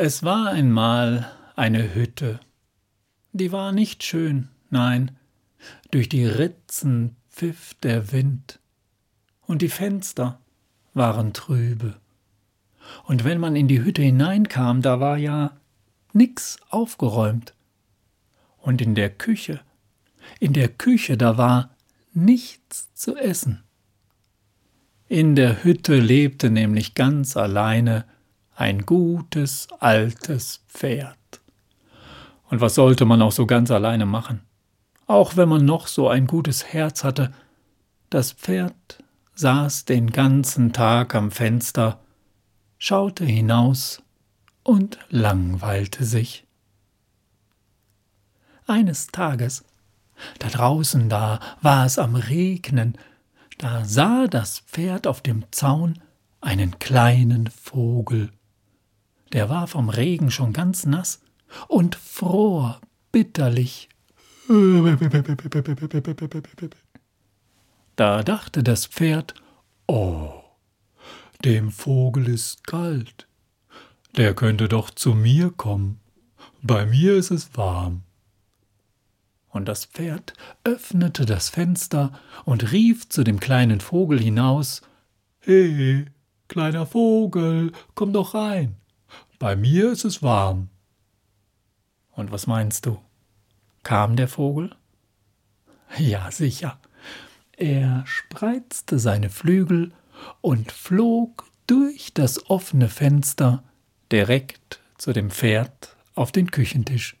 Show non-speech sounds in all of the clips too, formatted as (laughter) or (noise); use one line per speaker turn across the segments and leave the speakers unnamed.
Es war einmal eine Hütte. Die war nicht schön, nein, durch die Ritzen pfiff der Wind, und die Fenster waren trübe. Und wenn man in die Hütte hineinkam, da war ja nix aufgeräumt. Und in der Küche, in der Küche, da war nichts zu essen. In der Hütte lebte nämlich ganz alleine ein gutes altes Pferd. Und was sollte man auch so ganz alleine machen? Auch wenn man noch so ein gutes Herz hatte, das Pferd saß den ganzen Tag am Fenster, schaute hinaus und langweilte sich. Eines Tages, da draußen da war es am Regnen, da sah das Pferd auf dem Zaun einen kleinen Vogel. Der war vom Regen schon ganz nass und fror bitterlich. Da dachte das Pferd, oh, dem Vogel ist kalt, der könnte doch zu mir kommen, bei mir ist es warm. Und das Pferd öffnete das Fenster und rief zu dem kleinen Vogel hinaus He, kleiner Vogel, komm doch rein, bei mir ist es warm. Und was meinst du? Kam der Vogel? Ja, sicher. Er spreizte seine Flügel und flog durch das offene Fenster direkt zu dem Pferd auf den Küchentisch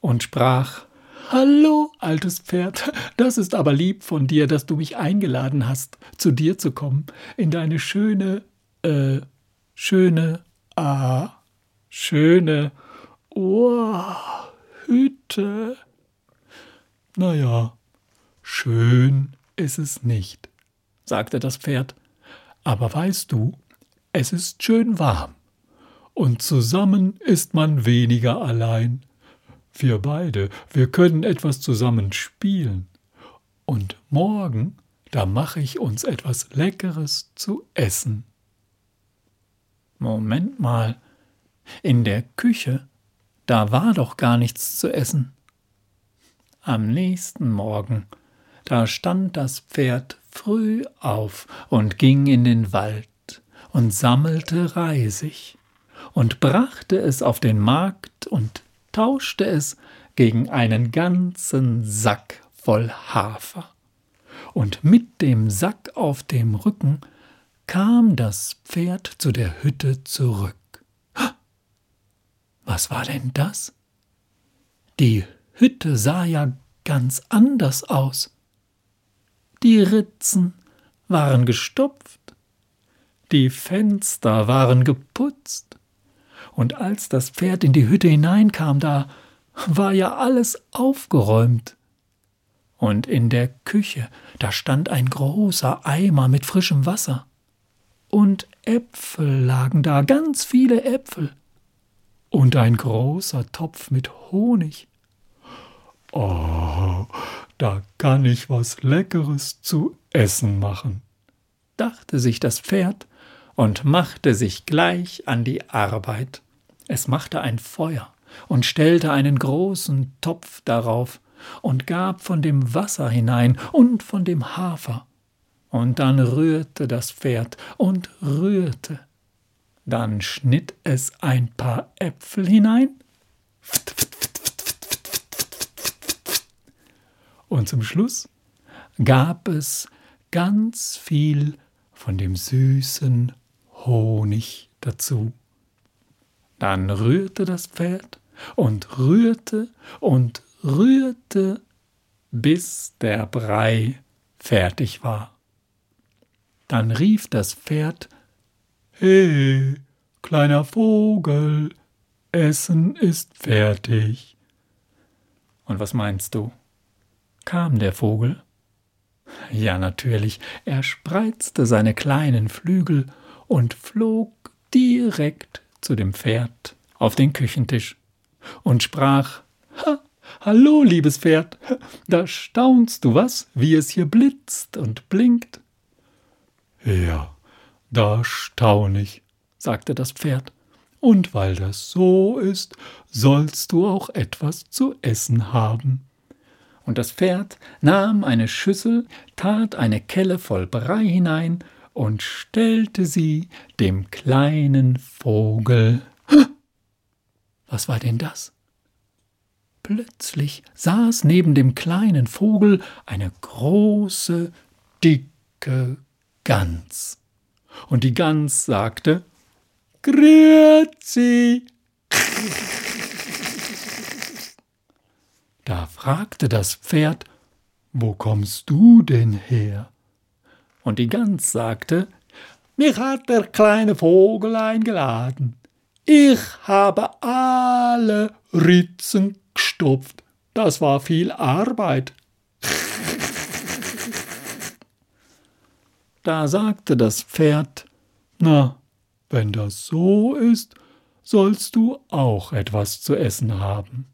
und sprach Hallo, altes Pferd, das ist aber lieb von dir, dass du mich eingeladen hast, zu dir zu kommen, in deine schöne, äh, schöne, ah, schöne, oh, Hütte. Na ja, schön ist es nicht, sagte das Pferd, aber weißt du, es ist schön warm, und zusammen ist man weniger allein. Wir beide, wir können etwas zusammen spielen, und morgen, da mache ich uns etwas Leckeres zu essen. Moment mal, in der Küche, da war doch gar nichts zu essen. Am nächsten Morgen, da stand das Pferd früh auf und ging in den Wald und sammelte Reisig und brachte es auf den Markt und tauschte es gegen einen ganzen Sack voll Hafer. Und mit dem Sack auf dem Rücken kam das Pferd zu der Hütte zurück. Was war denn das? Die Hütte sah ja ganz anders aus. Die Ritzen waren gestopft, die Fenster waren geputzt, und als das Pferd in die Hütte hineinkam, da war ja alles aufgeräumt. Und in der Küche, da stand ein großer Eimer mit frischem Wasser. Und Äpfel lagen da, ganz viele Äpfel. Und ein großer Topf mit Honig. Oh, da kann ich was Leckeres zu essen machen, dachte sich das Pferd und machte sich gleich an die Arbeit. Es machte ein Feuer und stellte einen großen Topf darauf und gab von dem Wasser hinein und von dem Hafer. Und dann rührte das Pferd und rührte. Dann schnitt es ein paar Äpfel hinein. Und zum Schluss gab es ganz viel von dem süßen Honig dazu. Dann rührte das Pferd und rührte und rührte, bis der Brei fertig war. Dann rief das Pferd He, kleiner Vogel, Essen ist fertig. Und was meinst du? Kam der Vogel? Ja, natürlich, er spreizte seine kleinen Flügel und flog direkt zu dem Pferd auf den Küchentisch und sprach Ha, hallo, liebes Pferd, da staunst du was, wie es hier blitzt und blinkt. Ja, da staun ich, sagte das Pferd und weil das so ist, sollst du auch etwas zu essen haben.
Und das Pferd nahm eine Schüssel, tat eine Kelle voll Brei hinein und stellte sie dem kleinen Vogel. (gasps) Was war denn das? Plötzlich saß neben dem kleinen Vogel eine große, dicke Gans. Und die Gans sagte Grüezi. Da fragte das Pferd, wo kommst du denn her? Und die Gans sagte, mich hat der kleine Vogel eingeladen. Ich habe alle Ritzen gestopft. Das war viel Arbeit. Da sagte das Pferd,
na, wenn das so ist, sollst du auch etwas zu essen haben.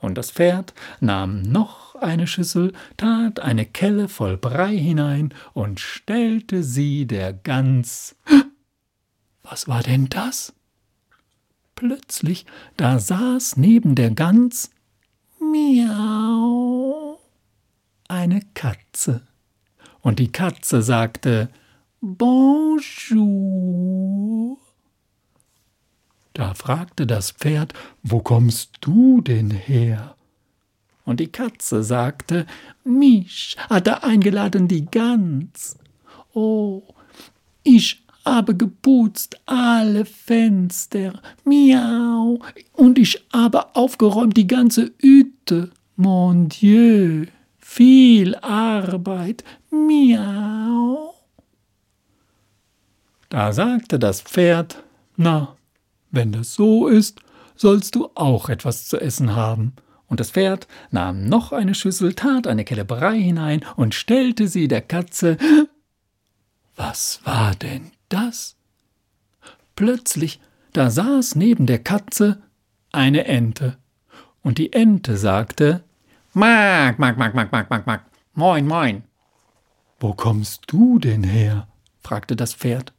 Und das Pferd nahm noch eine Schüssel, tat eine Kelle voll Brei hinein und stellte sie der Gans. (gasps) Was war denn das? Plötzlich, da saß neben der Gans Miau eine Katze. Und die Katze sagte Bonjour. Da fragte das Pferd, wo kommst du denn her? Und die Katze sagte, mich hat er eingeladen die Gans. Oh, ich habe geputzt alle Fenster, miau, und ich habe aufgeräumt die ganze Hütte. Mon Dieu, viel Arbeit, miau. Da sagte das Pferd, na, wenn das so ist, sollst du auch etwas zu essen haben. Und das Pferd nahm noch eine Schüssel, tat eine Kelle Brei hinein und stellte sie der Katze. Was war denn das? Plötzlich, da saß neben der Katze eine Ente. Und die Ente sagte: Mag, mag, mag, mag, mag, mag, mag, moin, moin.
Wo kommst du denn her? fragte das Pferd.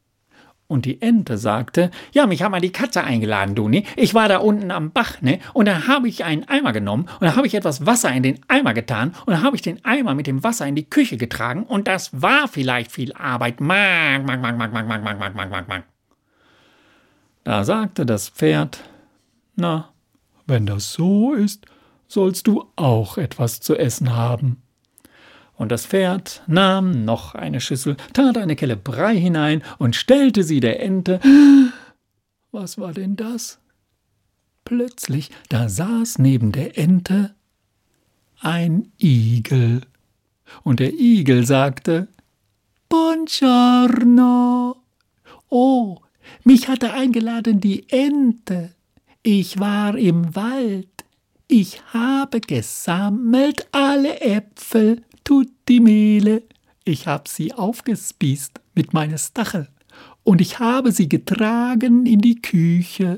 Und die Ente sagte, ja, mich haben mal die Katze eingeladen, du, ne? Ich war da unten am Bach, ne? Und da habe ich einen Eimer genommen und da habe ich etwas Wasser in den Eimer getan und da habe ich den Eimer mit dem Wasser in die Küche getragen und das war vielleicht viel Arbeit. Mag, mag, mag, mag, mag, mag, mag, mag, mag, mag, mag. Da sagte das Pferd,
na, wenn das so ist, sollst du auch etwas zu essen haben.
Und das Pferd nahm noch eine Schüssel, tat eine Kelle Brei hinein und stellte sie der Ente. (gasps) Was war denn das? Plötzlich, da saß neben der Ente ein Igel. Und der Igel sagte Buongiorno. Oh, mich hatte eingeladen die Ente. Ich war im Wald. Ich habe gesammelt alle Äpfel tut die Mehle. Ich hab sie aufgespießt mit meiner Stachel und ich habe sie getragen in die Küche.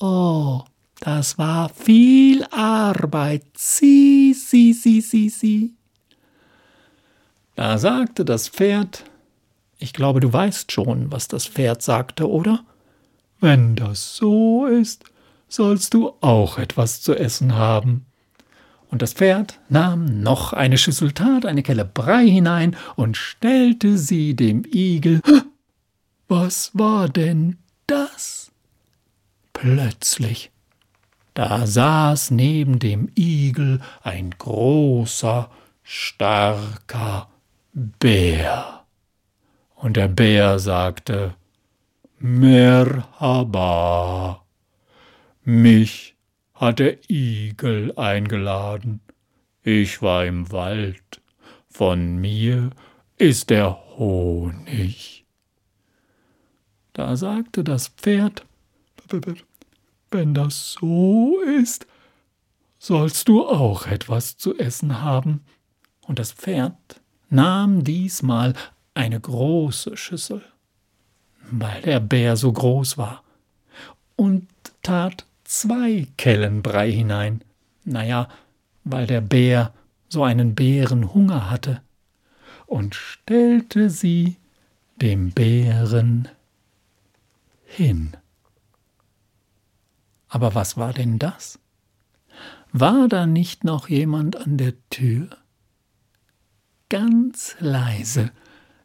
Oh, das war viel Arbeit. Sie, sie, sie, sie, sie. Da sagte das Pferd, ich glaube, du weißt schon, was das Pferd sagte, oder?
Wenn das so ist, sollst du auch etwas zu essen haben.
Und das Pferd nahm noch eine Schüssel, tat eine Kelle Brei hinein und stellte sie dem Igel. (gasps) Was war denn das? Plötzlich, da saß neben dem Igel ein großer, starker Bär. Und der Bär sagte, Merhaba, mich hat der Igel eingeladen. Ich war im Wald. Von mir ist der Honig. Da sagte das Pferd, wenn das so ist, sollst du auch etwas zu essen haben. Und das Pferd nahm diesmal eine große Schüssel, weil der Bär so groß war, und tat zwei Kellen Brei hinein. Naja, weil der Bär so einen Bärenhunger hatte, und stellte sie dem Bären hin. Aber was war denn das? War da nicht noch jemand an der Tür? Ganz leise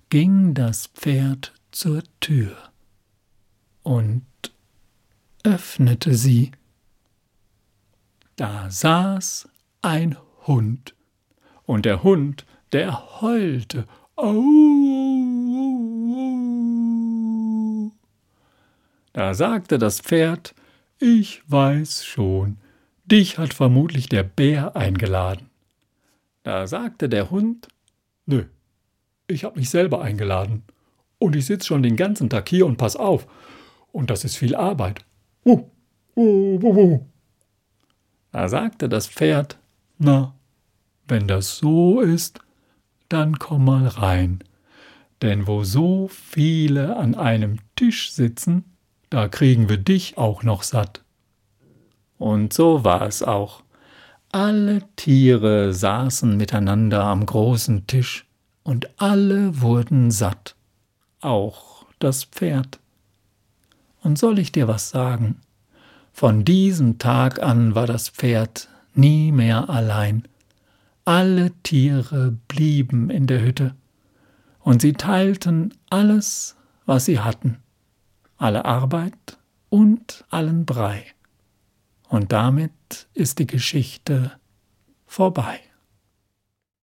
ging das Pferd zur Tür und öffnete sie. Da saß ein Hund, und der Hund, der heulte. Au, Da sagte das Pferd, ich weiß schon, dich hat vermutlich der Bär eingeladen. Da sagte der Hund, nö, ich hab mich selber eingeladen. Und ich sitz schon den ganzen Tag hier und pass auf. Und das ist viel Arbeit. Da sagte das Pferd, na, wenn das so ist, dann komm mal rein. Denn wo so viele an einem Tisch sitzen, da kriegen wir dich auch noch satt. Und so war es auch. Alle Tiere saßen miteinander am großen Tisch, und alle wurden satt, auch das Pferd. Und soll ich dir was sagen? Von diesem Tag an war das Pferd nie mehr allein. Alle Tiere blieben in der Hütte, und sie teilten alles, was sie hatten alle Arbeit und allen Brei. Und damit ist die Geschichte vorbei.